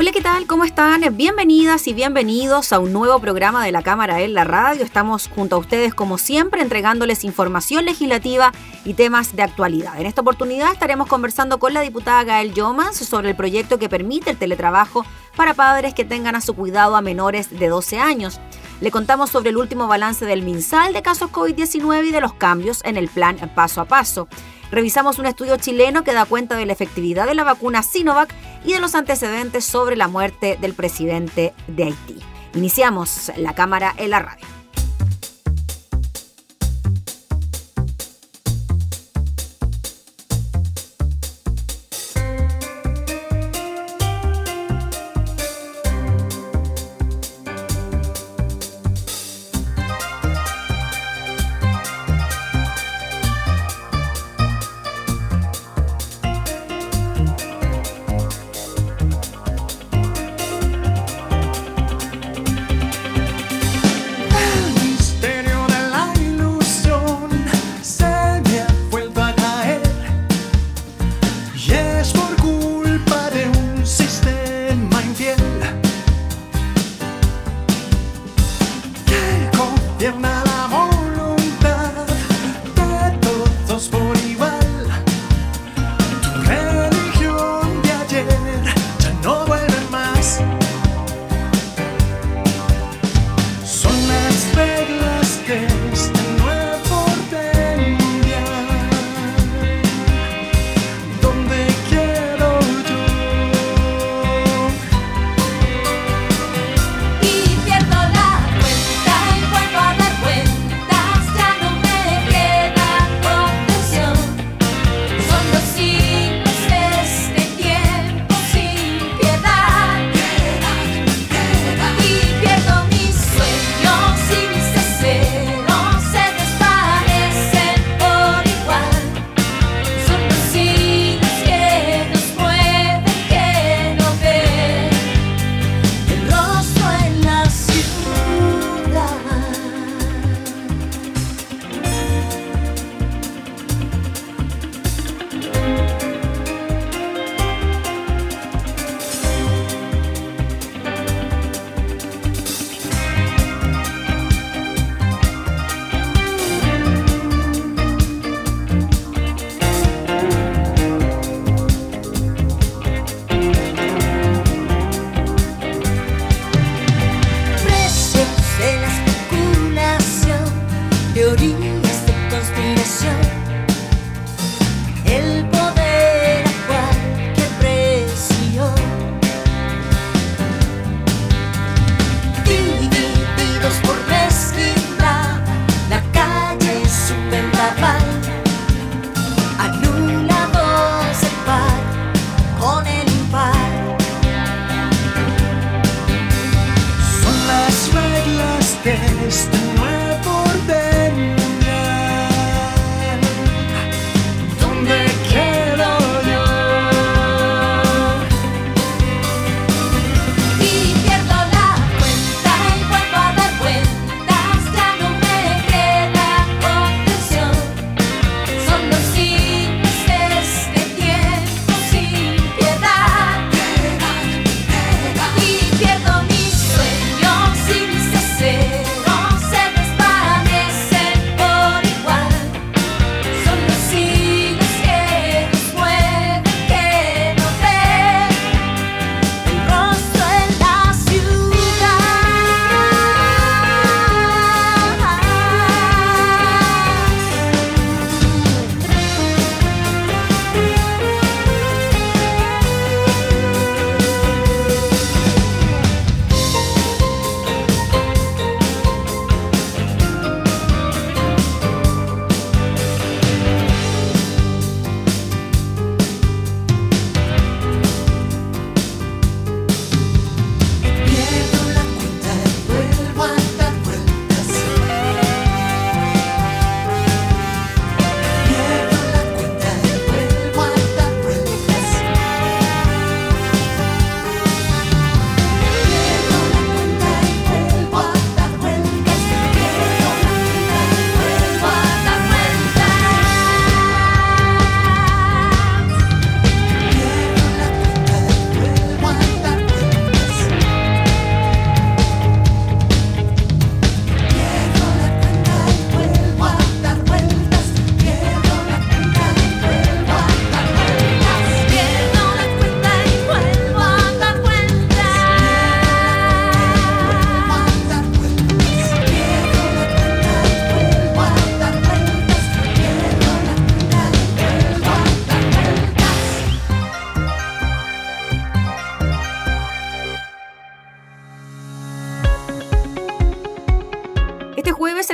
Hola, ¿qué tal? ¿Cómo están? Bienvenidas y bienvenidos a un nuevo programa de la Cámara en la Radio. Estamos junto a ustedes, como siempre, entregándoles información legislativa y temas de actualidad. En esta oportunidad estaremos conversando con la diputada Gael Yomans sobre el proyecto que permite el teletrabajo para padres que tengan a su cuidado a menores de 12 años. Le contamos sobre el último balance del MinSal de casos COVID-19 y de los cambios en el plan paso a paso. Revisamos un estudio chileno que da cuenta de la efectividad de la vacuna Sinovac y de los antecedentes sobre la muerte del presidente de Haití. Iniciamos la cámara en la radio.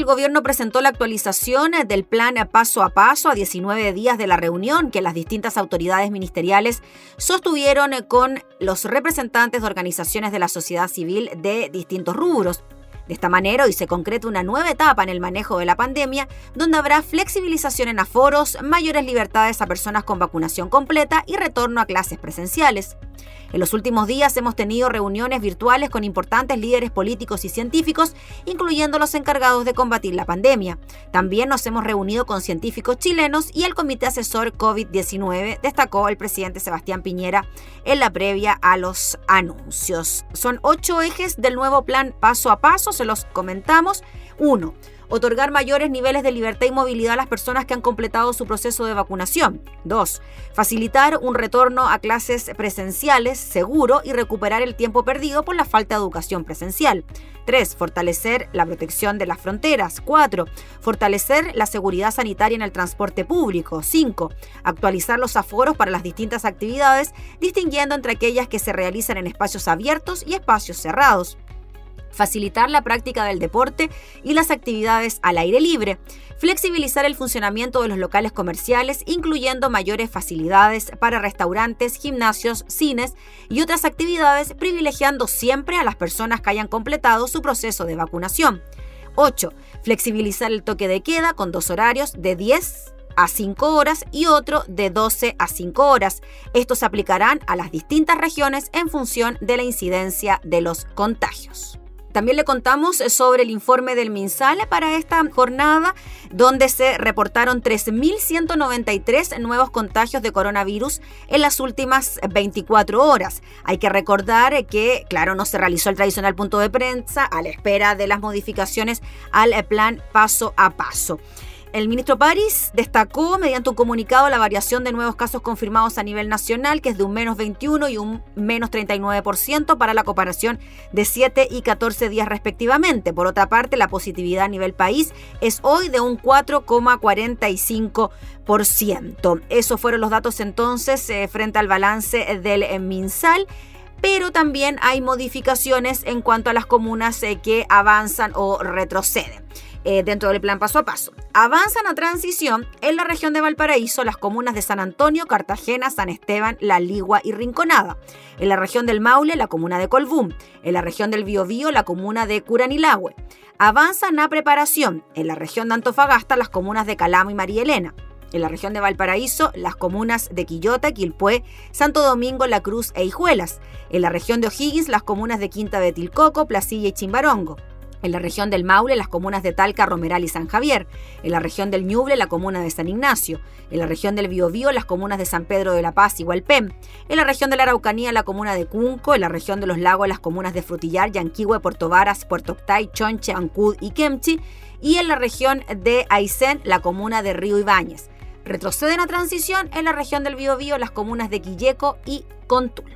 Gobierno presentó la actualización del plan paso a paso a 19 días de la reunión que las distintas autoridades ministeriales sostuvieron con los representantes de organizaciones de la sociedad civil de distintos rubros. De esta manera, hoy se concreta una nueva etapa en el manejo de la pandemia, donde habrá flexibilización en aforos, mayores libertades a personas con vacunación completa y retorno a clases presenciales. En los últimos días hemos tenido reuniones virtuales con importantes líderes políticos y científicos, incluyendo los encargados de combatir la pandemia. También nos hemos reunido con científicos chilenos y el Comité Asesor COVID-19, destacó el presidente Sebastián Piñera en la previa a los anuncios. Son ocho ejes del nuevo plan paso a paso, se los comentamos. Uno, otorgar mayores niveles de libertad y movilidad a las personas que han completado su proceso de vacunación. 2. Facilitar un retorno a clases presenciales seguro y recuperar el tiempo perdido por la falta de educación presencial. 3. Fortalecer la protección de las fronteras. 4. Fortalecer la seguridad sanitaria en el transporte público. 5. Actualizar los aforos para las distintas actividades, distinguiendo entre aquellas que se realizan en espacios abiertos y espacios cerrados facilitar la práctica del deporte y las actividades al aire libre, flexibilizar el funcionamiento de los locales comerciales, incluyendo mayores facilidades para restaurantes, gimnasios, cines y otras actividades, privilegiando siempre a las personas que hayan completado su proceso de vacunación. 8. Flexibilizar el toque de queda con dos horarios de 10 a 5 horas y otro de 12 a 5 horas. Estos se aplicarán a las distintas regiones en función de la incidencia de los contagios. También le contamos sobre el informe del MinSal para esta jornada, donde se reportaron 3.193 nuevos contagios de coronavirus en las últimas 24 horas. Hay que recordar que, claro, no se realizó el tradicional punto de prensa a la espera de las modificaciones al plan paso a paso. El ministro París destacó mediante un comunicado la variación de nuevos casos confirmados a nivel nacional, que es de un menos 21 y un menos 39% para la comparación de 7 y 14 días respectivamente. Por otra parte, la positividad a nivel país es hoy de un 4,45%. Esos fueron los datos entonces eh, frente al balance del eh, MinSal pero también hay modificaciones en cuanto a las comunas eh, que avanzan o retroceden. Eh, dentro del plan paso a paso. Avanzan a transición en la región de Valparaíso las comunas de San Antonio, Cartagena, San Esteban, La Ligua y Rinconada. En la región del Maule, la comuna de Colbún. En la región del Biobío, la comuna de Curanilagüe. Avanzan a preparación en la región de Antofagasta las comunas de Calamo y María Elena. En la región de Valparaíso, las comunas de Quillota, Quilpué, Santo Domingo, La Cruz e Hijuelas. En la región de O'Higgins, las comunas de Quinta de Tilcoco, Placilla y Chimbarongo. En la región del Maule, las comunas de Talca, Romeral y San Javier. En la región del Ñuble, la comuna de San Ignacio. En la región del Biobío, las comunas de San Pedro de la Paz y Hualpén. En la región de la Araucanía, la comuna de Cunco. En la región de los Lagos, las comunas de Frutillar, Yanquihue, Puerto Varas, Puerto Octay, Chonche, Ancud y Kemchi. Y en la región de Aysén, la comuna de Río Ibáñez. Retroceden a transición en la región del Biobío, las comunas de Quilleco y Contul.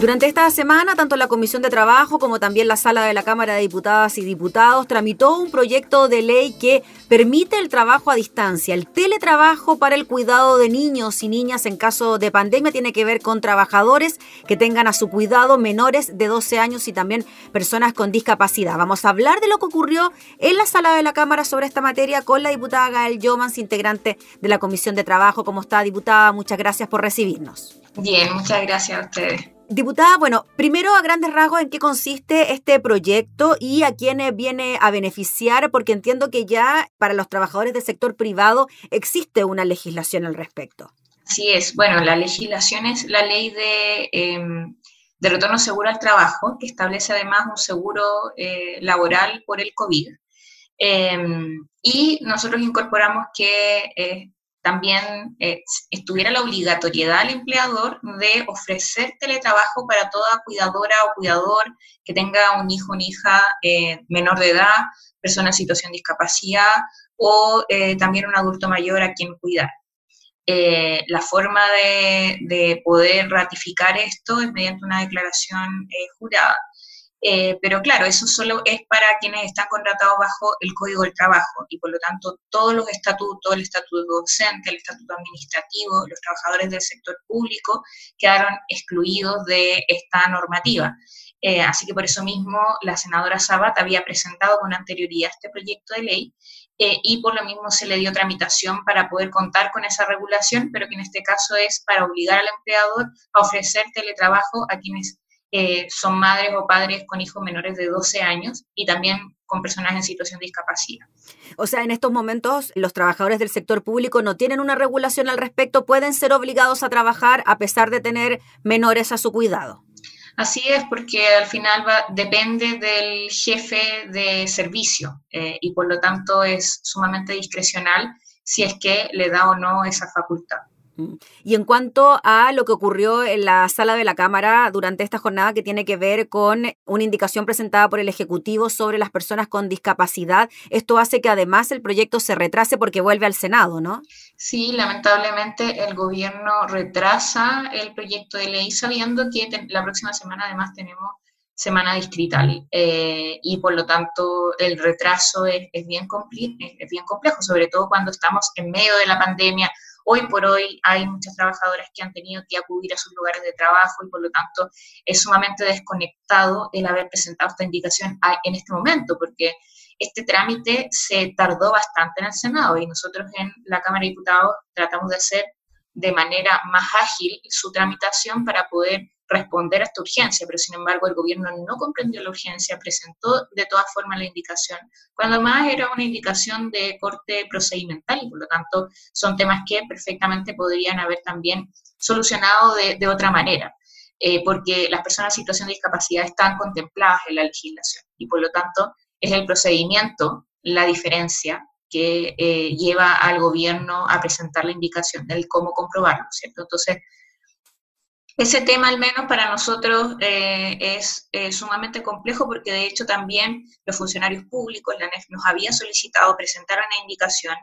Durante esta semana, tanto la Comisión de Trabajo como también la Sala de la Cámara de Diputadas y Diputados tramitó un proyecto de ley que permite el trabajo a distancia. El teletrabajo para el cuidado de niños y niñas en caso de pandemia tiene que ver con trabajadores que tengan a su cuidado menores de 12 años y también personas con discapacidad. Vamos a hablar de lo que ocurrió en la Sala de la Cámara sobre esta materia con la diputada Gael Yomans, integrante de la Comisión de Trabajo. ¿Cómo está, diputada? Muchas gracias por recibirnos. Bien, muchas gracias a ustedes. Diputada, bueno, primero a grandes rasgos en qué consiste este proyecto y a quiénes viene a beneficiar, porque entiendo que ya para los trabajadores del sector privado existe una legislación al respecto. Así es, bueno, la legislación es la ley de, em, de retorno seguro al trabajo, que establece además un seguro eh, laboral por el COVID. Em, y nosotros incorporamos que eh, también eh, estuviera la obligatoriedad al empleador de ofrecer teletrabajo para toda cuidadora o cuidador que tenga un hijo o una hija eh, menor de edad, persona en situación de discapacidad o eh, también un adulto mayor a quien cuidar. la forma de, de, poder ratificar esto es mediante una declaración jurada eh, pero claro, eso solo es para quienes están contratados bajo el Código del Trabajo y por lo tanto todos los estatutos, el estatuto docente, el estatuto administrativo, los trabajadores del sector público quedaron excluidos de esta normativa. Eh, así que por eso mismo la senadora Sabat había presentado con anterioridad este proyecto de ley eh, y por lo mismo se le dio tramitación para poder contar con esa regulación, pero que en este caso es para obligar al empleador a ofrecer teletrabajo a quienes eh, son madres o padres con hijos menores de 12 años y también con personas en situación de discapacidad. O sea, en estos momentos los trabajadores del sector público no tienen una regulación al respecto, pueden ser obligados a trabajar a pesar de tener menores a su cuidado. Así es, porque al final va, depende del jefe de servicio eh, y por lo tanto es sumamente discrecional si es que le da o no esa facultad. Y en cuanto a lo que ocurrió en la sala de la Cámara durante esta jornada que tiene que ver con una indicación presentada por el Ejecutivo sobre las personas con discapacidad, esto hace que además el proyecto se retrase porque vuelve al Senado, ¿no? Sí, lamentablemente el gobierno retrasa el proyecto de ley sabiendo que la próxima semana además tenemos semana distrital eh, y por lo tanto el retraso es bien complejo, sobre todo cuando estamos en medio de la pandemia, Hoy por hoy hay muchas trabajadoras que han tenido que acudir a sus lugares de trabajo y por lo tanto es sumamente desconectado el haber presentado esta indicación en este momento, porque este trámite se tardó bastante en el Senado y nosotros en la Cámara de Diputados tratamos de hacer de manera más ágil su tramitación para poder responder a esta urgencia, pero sin embargo el gobierno no comprendió la urgencia, presentó de todas formas la indicación, cuando más era una indicación de corte procedimental y por lo tanto son temas que perfectamente podrían haber también solucionado de, otra manera, eh, porque las personas en situación de discapacidad están contempladas en la legislación y por lo tanto es el procedimiento la diferencia que eh, lleva al gobierno a presentar la indicación del cómo comprobarlo, ¿cierto? Entonces, ese tema, al menos para nosotros, eh, es sumamente complejo porque de hecho también los funcionarios públicos, la NEF, nos había solicitado presentar una indicación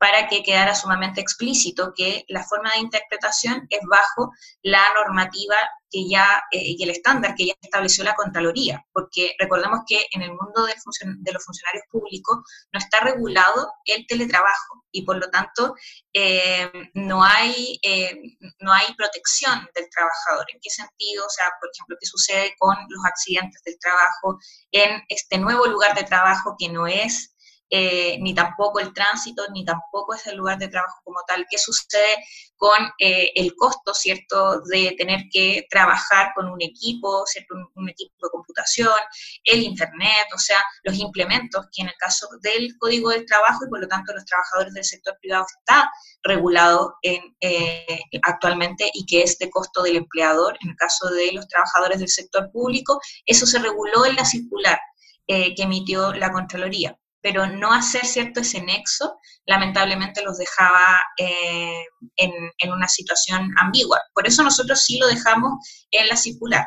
para que quedara sumamente explícito que la forma de interpretación es bajo la normativa que ya, eh, y el estándar que ya estableció la Contraloría, porque recordemos que en el mundo de los funcionarios públicos no está regulado el teletrabajo y por lo tanto eh, no, hay, eh, no hay protección del trabajador. ¿En qué sentido? O sea, por ejemplo, ¿qué sucede con los accidentes del trabajo en este nuevo lugar de trabajo que no es eh, ni tampoco el tránsito, ni tampoco es el lugar de trabajo como tal. ¿Qué sucede con eh, el costo, cierto, de tener que trabajar con un equipo, cierto, un, equipo de computación, el Internet, o sea, los implementos que en el caso del Código del Trabajo y por lo tanto los trabajadores del sector privado está regulado en, eh, actualmente y que es de costo del empleador. En el caso de los trabajadores del sector público, eso se reguló en la circular que emitió la Contraloría pero no hacer cierto ese nexo, lamentablemente los dejaba eh, en, una situación ambigua. Por eso nosotros sí lo dejamos en la circular,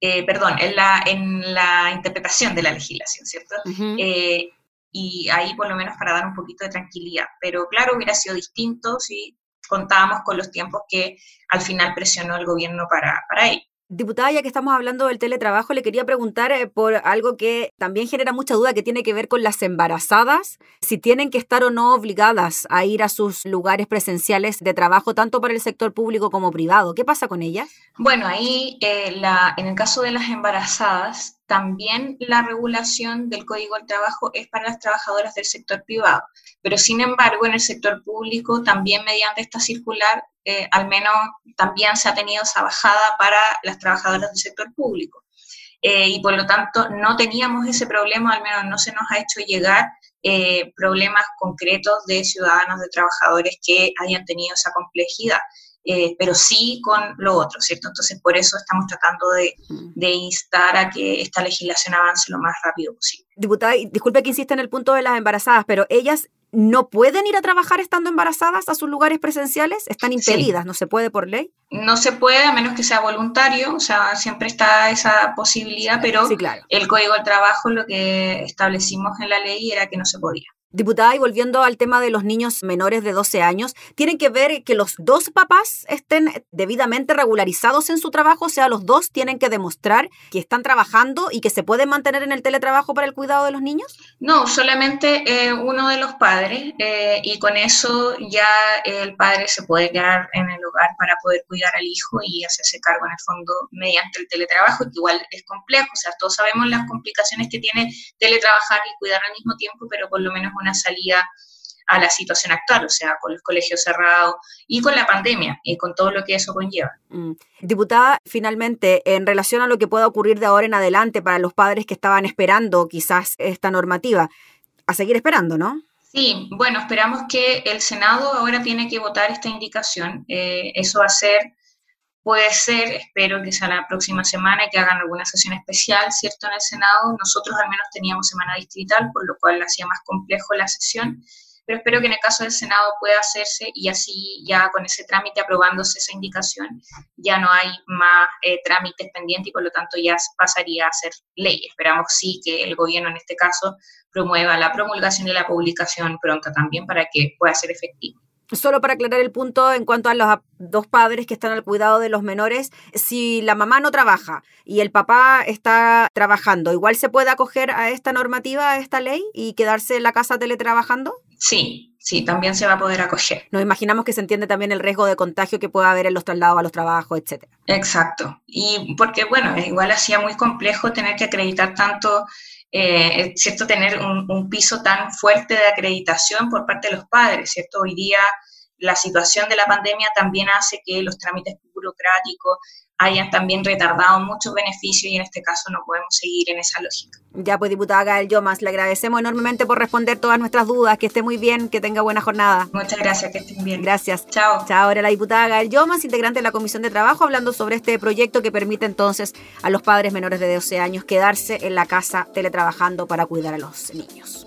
eh, perdón, en la, en la interpretación de la legislación, ¿cierto? Eh, y ahí por lo menos para dar un poquito de tranquilidad. Pero claro, hubiera sido distinto si contábamos con los tiempos que al final presionó el gobierno para, para ello. Diputada, ya que estamos hablando del teletrabajo, le quería preguntar eh, por algo que también genera mucha duda, que tiene que ver con las embarazadas, si tienen que estar o no obligadas a ir a sus lugares presenciales de trabajo, tanto para el sector público como privado. ¿Qué pasa con ellas? Bueno, ahí eh, la, en el caso de las embarazadas, también la regulación del Código del Trabajo es para las trabajadoras del sector privado, pero sin embargo en el sector público también mediante esta circular eh, al menos también se ha tenido esa bajada para las trabajadoras del sector público. Eh, y por lo tanto no teníamos ese problema, al menos no se nos ha hecho llegar eh, problemas concretos de ciudadanos, de trabajadores que hayan tenido esa complejidad. Eh, pero sí con lo otro, ¿cierto? Entonces, por eso estamos tratando de, mm. de, instar a que esta legislación avance lo más rápido posible. Diputada, disculpe que insiste en el punto de las embarazadas, pero ellas no pueden ir a trabajar estando embarazadas a sus lugares presenciales, están impedidas, ¿no se puede por ley? No se puede a menos que sea voluntario, o sea, siempre está esa posibilidad, pero el Código del Trabajo lo que establecimos en la ley era que no se podía. Diputada, y volviendo al tema de los niños menores de 12 años, tienen que ver que los dos papás estén debidamente regularizados en su trabajo, o sea, los dos tienen que demostrar que están trabajando y que se pueden mantener en el teletrabajo para el cuidado de los niños? No, solamente eh, uno de los padres eh, y con eso ya el padre se puede quedar en el hogar para poder cuidar al hijo y hacerse cargo en el fondo mediante el teletrabajo, que igual es complejo, o sea, todos sabemos las complicaciones que tiene teletrabajar y cuidar al mismo tiempo, pero por lo menos una salida a la situación actual, o sea, con los colegios cerrados y con la pandemia y con todo lo que eso conlleva. Mm. Diputada, finalmente, en relación a lo que pueda ocurrir de ahora en adelante para los padres que estaban esperando quizás esta normativa, a seguir esperando, ¿no? Sí, bueno, esperamos que el Senado ahora tiene que votar esta indicación. Eh, eso va a ser Puede ser, espero que sea la próxima semana que hagan alguna sesión especial, ¿cierto? En el Senado. Nosotros al menos teníamos semana distrital, por lo cual hacía más complejo la sesión, pero espero que en el caso del Senado pueda hacerse y así ya con ese trámite aprobándose esa indicación, ya no hay más eh, trámites pendientes y por lo tanto ya pasaría a ser ley. Esperamos sí que el gobierno en este caso promueva la promulgación y la publicación pronta también para que pueda ser efectivo. Solo para aclarar el punto en cuanto a los dos padres que están al cuidado de los menores, si la mamá no trabaja y el papá está trabajando, ¿igual se puede acoger a esta normativa, a esta ley y quedarse en la casa teletrabajando? Sí, sí, también se va a poder acoger. Nos imaginamos que se entiende también el riesgo de contagio que puede haber en los traslados a los trabajos, etcétera. Exacto. Y porque, bueno, igual hacía muy complejo tener que acreditar tanto eh, ¿cierto? Tener un, un, piso tan fuerte de acreditación por parte de los padres, ¿cierto? Hoy día la situación de la pandemia también hace que los trámites burocráticos hayan también retardado muchos beneficios y en este caso no podemos seguir en esa lógica. Ya pues, diputada Gael Yomas, le agradecemos enormemente por responder todas nuestras dudas, que esté muy bien, que tenga buena jornada. Muchas gracias, que estén bien. Gracias. Chao. Chao, ahora la diputada Gael Yomas, integrante de la Comisión de Trabajo, hablando sobre este proyecto que permite entonces a los padres menores de 12 años quedarse en la casa teletrabajando para cuidar a los niños.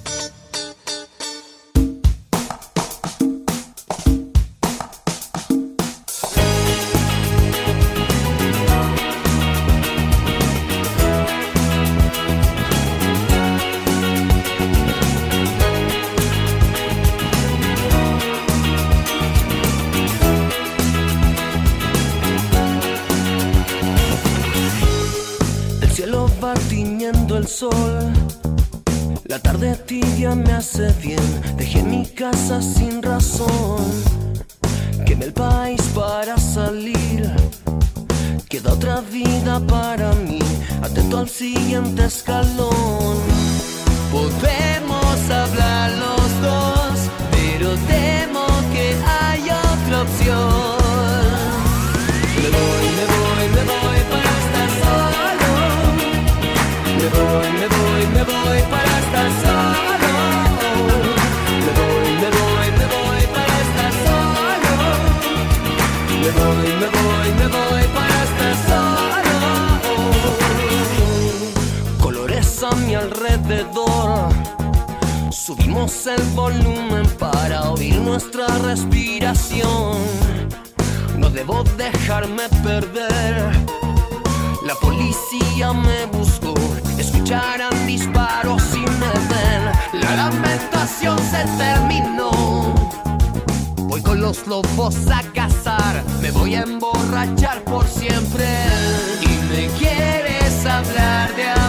La tarde tibia me hace bien, dejé mi casa sin razón. Quemé el país para salir, queda otra vida para mí, atento al siguiente escalón. Podemos hablar los dos, Subimos el volumen para oír nuestra respiración. No debo dejarme perder. La policía me buscó, escucharán disparos y me. La lamentación se terminó. Voy con los lobos a cazar, me voy a emborrachar por siempre. Y me quieres hablar de amor,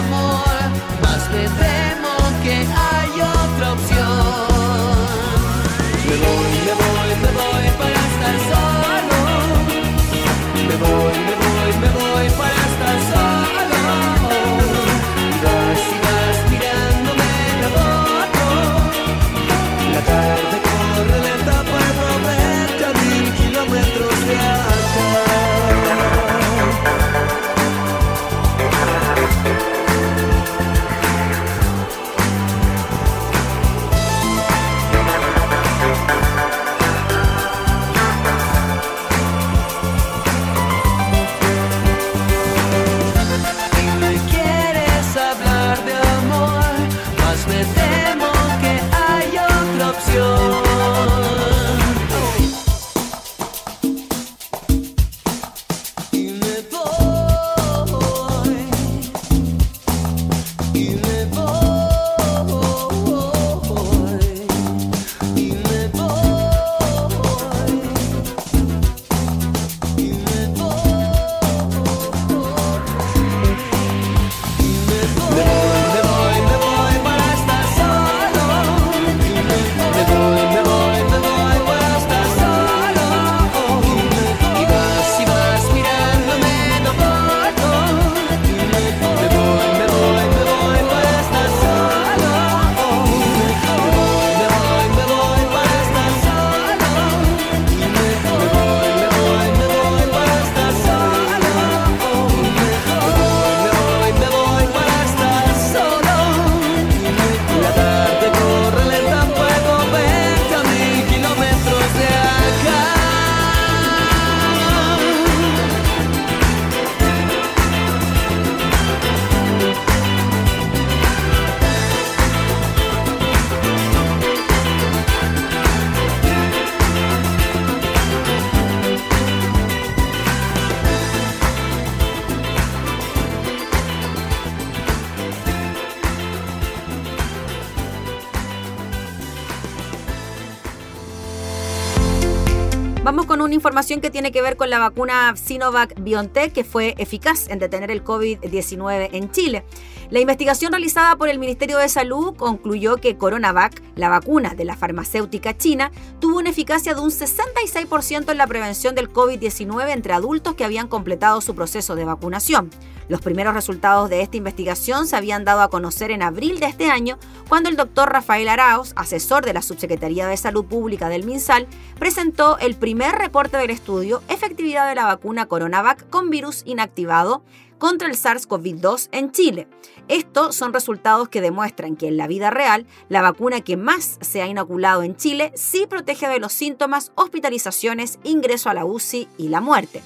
tiene que ver con la vacuna Sinovac BioNTech que fue eficaz en detener el COVID-19 en Chile. La investigación realizada por el Ministerio de Salud concluyó que Coronavac, la vacuna de la farmacéutica china, tuvo una eficacia de un 66% en la prevención del COVID-19 entre adultos que habían completado su proceso de vacunación. Los primeros resultados de esta investigación se habían dado a conocer en abril de este año, cuando el doctor Rafael Arauz, asesor de la Subsecretaría de Salud Pública del MinSal, presentó el primer reporte del estudio Efectividad de la vacuna Coronavac con virus inactivado contra el SARS-CoV-2 en Chile. Estos son resultados que demuestran que en la vida real, la vacuna que más se ha inoculado en Chile sí protege de los síntomas, hospitalizaciones, ingreso a la UCI y la muerte.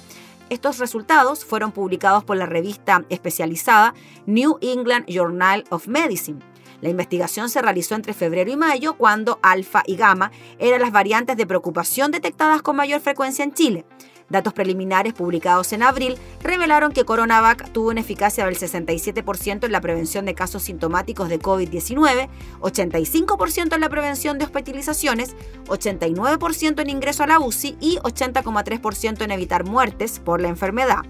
Estos resultados fueron publicados por la revista especializada New England Journal of Medicine. La investigación se realizó entre febrero y mayo, cuando alfa y gamma eran las variantes de preocupación detectadas con mayor frecuencia en Chile. Datos preliminares publicados en abril revelaron que Coronavac tuvo una eficacia del 67% en la prevención de casos sintomáticos de COVID-19, 85% en la prevención de hospitalizaciones, 89% en ingreso a la UCI y 80,3% en evitar muertes por la enfermedad.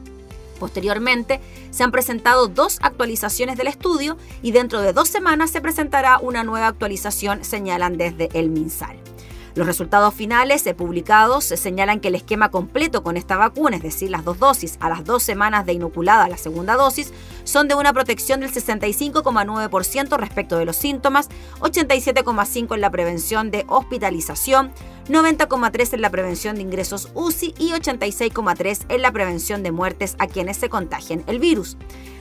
Posteriormente, se han presentado dos actualizaciones del estudio y dentro de dos semanas se presentará una nueva actualización, señalan desde el MinSal. Los resultados finales publicados señalan que el esquema completo con esta vacuna, es decir, las dos dosis a las dos semanas de inoculada la segunda dosis, son de una protección del 65,9% respecto de los síntomas, 87,5% en la prevención de hospitalización, 90,3% en la prevención de ingresos UCI y 86,3% en la prevención de muertes a quienes se contagien el virus.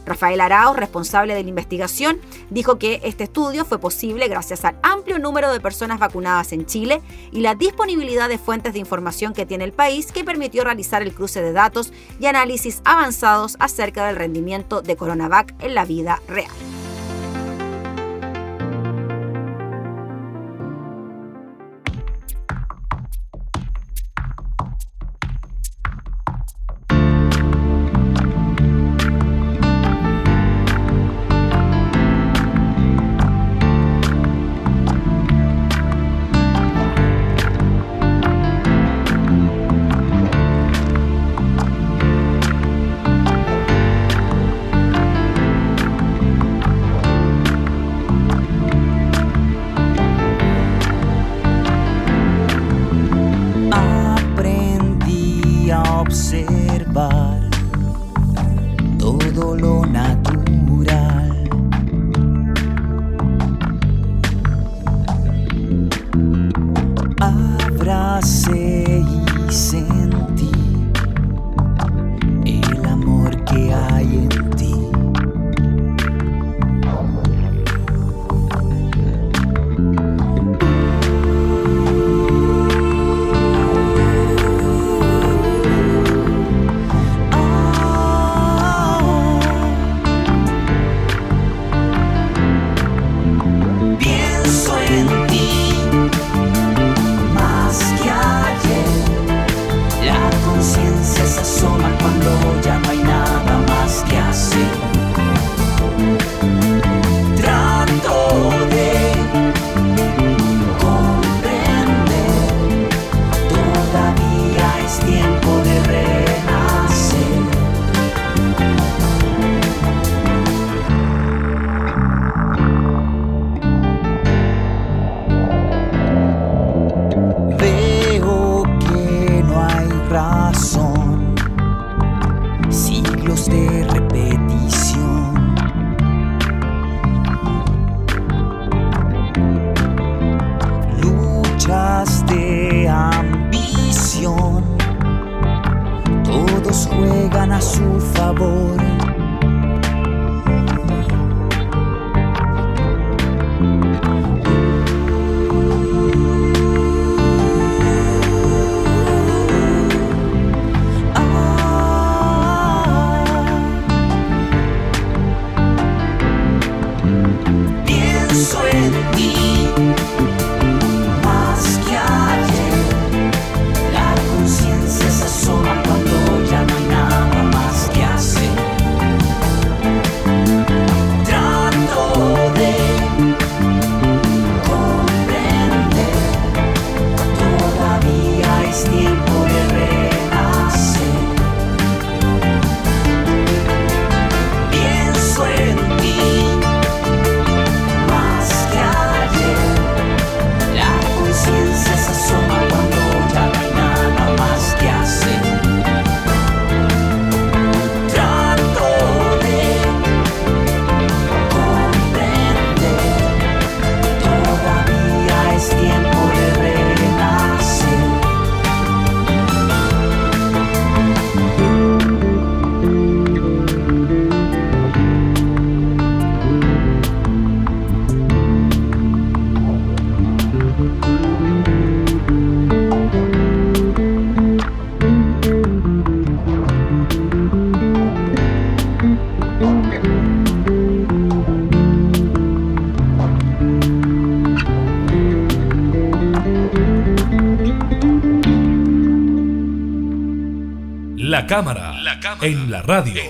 Rafael Arao, responsable de la investigación, dijo que este estudio fue posible gracias al amplio número de personas vacunadas en Chile y la disponibilidad de fuentes de información que tiene el país que permitió realizar el cruce de datos y análisis avanzados acerca del rendimiento de Coronavac en la vida real. Cámara, en la radio.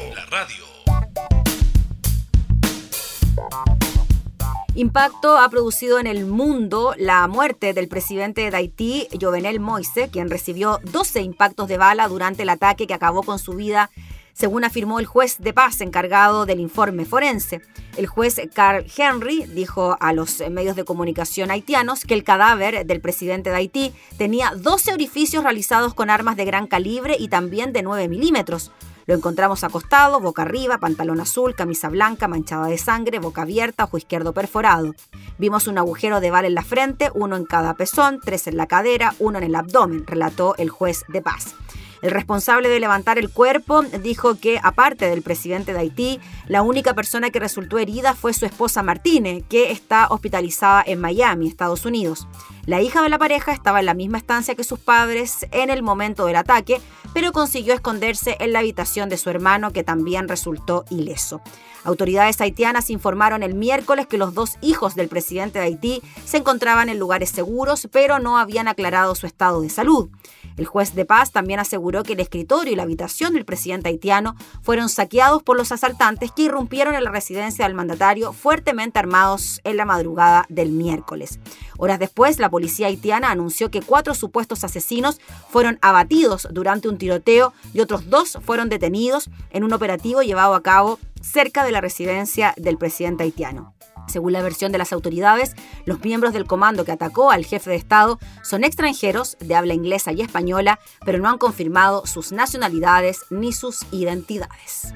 Impacto ha producido en el mundo la muerte del presidente de Haití, Jovenel Moise, quien recibió 12 impactos de bala durante el ataque que acabó con su vida según afirmó el juez de paz encargado del informe forense. El juez Carl Henry dijo a los medios de comunicación haitianos que el cadáver del presidente de Haití tenía 12 orificios realizados con armas de gran calibre y también de 9 milímetros. Lo encontramos acostado, boca arriba, pantalón azul, camisa blanca manchada de sangre, boca abierta, ojo izquierdo perforado. Vimos un agujero de bala en la frente, uno en cada pezón, tres en la cadera, uno en el abdomen, relató el juez de paz. El responsable de levantar el cuerpo dijo que, aparte del presidente de Haití, la única persona que resultó herida fue su esposa Martínez, que está hospitalizada en Miami, Estados Unidos. La hija de la pareja estaba en la misma estancia que sus padres en el momento del ataque, pero consiguió esconderse en la habitación de su hermano, que también resultó ileso. Autoridades haitianas informaron el miércoles que los dos hijos del presidente de Haití se encontraban en lugares seguros, pero no habían aclarado su estado de salud. El juez de paz también aseguró que el escritorio y la habitación del presidente haitiano fueron saqueados por los asaltantes que irrumpieron en la residencia del mandatario fuertemente armados en la madrugada del miércoles. Horas después, la policía haitiana anunció que cuatro supuestos asesinos fueron abatidos durante un tiroteo y otros dos fueron detenidos en un operativo llevado a cabo cerca de la residencia del presidente haitiano. Según la versión de las autoridades, los miembros del comando que atacó al jefe de Estado son extranjeros de habla inglesa y española, pero no han confirmado sus nacionalidades ni sus identidades.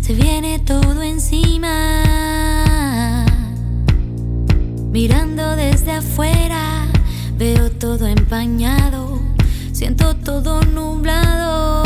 Se viene todo encima. Mirando desde afuera, veo todo empañado, siento todo nublado.